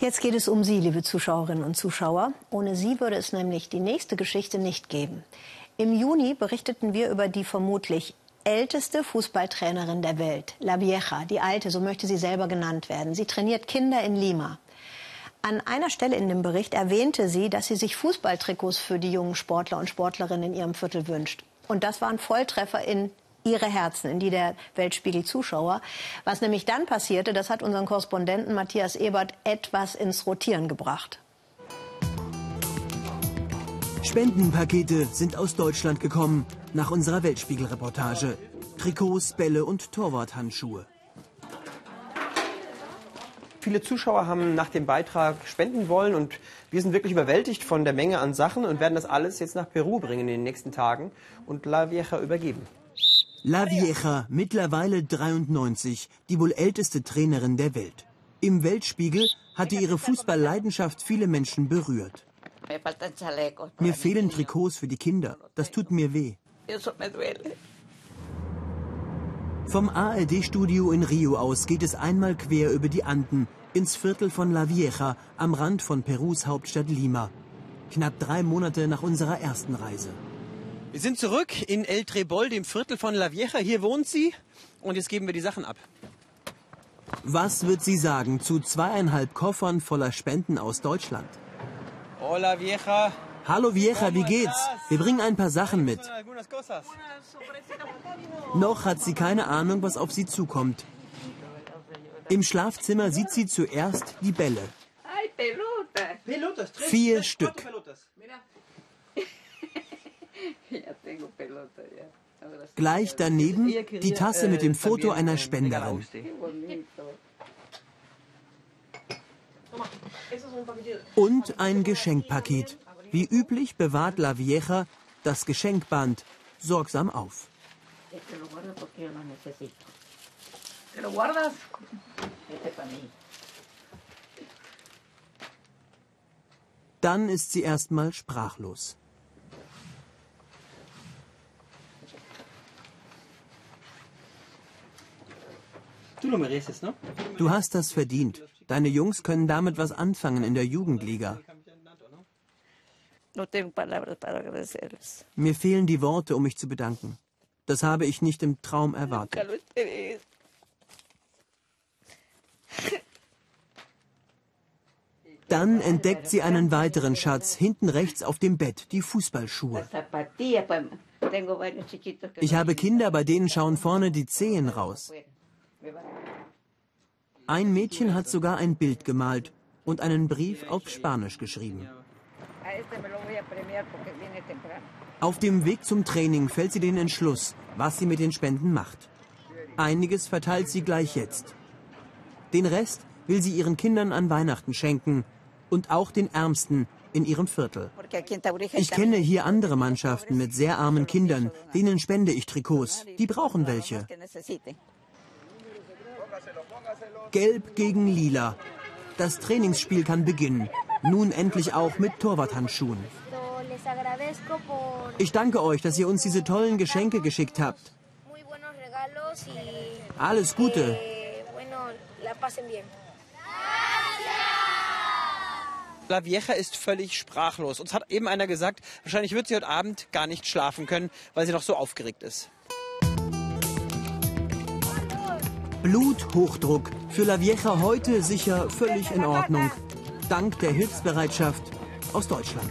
Jetzt geht es um Sie, liebe Zuschauerinnen und Zuschauer. Ohne Sie würde es nämlich die nächste Geschichte nicht geben. Im Juni berichteten wir über die vermutlich älteste Fußballtrainerin der Welt, La Vieja, die Alte, so möchte sie selber genannt werden. Sie trainiert Kinder in Lima. An einer Stelle in dem Bericht erwähnte sie, dass sie sich Fußballtrikots für die jungen Sportler und Sportlerinnen in ihrem Viertel wünscht. Und das waren Volltreffer in ihre Herzen, in die der Weltspiegel-Zuschauer. Was nämlich dann passierte, das hat unseren Korrespondenten Matthias Ebert etwas ins Rotieren gebracht. Spendenpakete sind aus Deutschland gekommen, nach unserer Weltspiegel-Reportage. Trikots, Bälle und Torwarthandschuhe. Viele Zuschauer haben nach dem Beitrag spenden wollen und wir sind wirklich überwältigt von der Menge an Sachen und werden das alles jetzt nach Peru bringen in den nächsten Tagen und La Vieja übergeben. La Vieja, mittlerweile 93, die wohl älteste Trainerin der Welt. Im Weltspiegel hatte ihre Fußballleidenschaft viele Menschen berührt. Mir fehlen Trikots für die Kinder. Das tut mir weh. Vom ARD-Studio in Rio aus geht es einmal quer über die Anden ins Viertel von La Vieja am Rand von Perus Hauptstadt Lima. Knapp drei Monate nach unserer ersten Reise. Wir sind zurück in El Trebol, dem Viertel von La Vieja. Hier wohnt sie und jetzt geben wir die Sachen ab. Was wird sie sagen zu zweieinhalb Koffern voller Spenden aus Deutschland? Hola Vieja. Hallo Vieja, wie geht's? Wir bringen ein paar Sachen mit. Noch hat sie keine Ahnung, was auf sie zukommt. Im Schlafzimmer sieht sie zuerst die Bälle. Vier Stück. Gleich daneben die Tasse mit dem Foto einer Spenderin. Und ein Geschenkpaket. Wie üblich bewahrt La Vieja das Geschenkband sorgsam auf. Dann ist sie erstmal sprachlos. Du hast das verdient. Deine Jungs können damit was anfangen in der Jugendliga. Mir fehlen die Worte, um mich zu bedanken. Das habe ich nicht im Traum erwartet. Dann entdeckt sie einen weiteren Schatz, hinten rechts auf dem Bett, die Fußballschuhe. Ich habe Kinder, bei denen schauen vorne die Zehen raus. Ein Mädchen hat sogar ein Bild gemalt und einen Brief auf Spanisch geschrieben. Auf dem Weg zum Training fällt sie den Entschluss, was sie mit den Spenden macht. Einiges verteilt sie gleich jetzt. Den Rest will sie ihren Kindern an Weihnachten schenken und auch den Ärmsten in ihrem Viertel. Ich kenne hier andere Mannschaften mit sehr armen Kindern, denen spende ich Trikots. Die brauchen welche. Gelb gegen Lila. Das Trainingsspiel kann beginnen. Nun endlich auch mit Torwarthandschuhen. Ich danke euch, dass ihr uns diese tollen Geschenke geschickt habt. Alles Gute. La Vieja ist völlig sprachlos. Uns hat eben einer gesagt, wahrscheinlich wird sie heute Abend gar nicht schlafen können, weil sie noch so aufgeregt ist. Bluthochdruck. Für La Vieja heute sicher völlig in Ordnung. Dank der Hilfsbereitschaft aus Deutschland.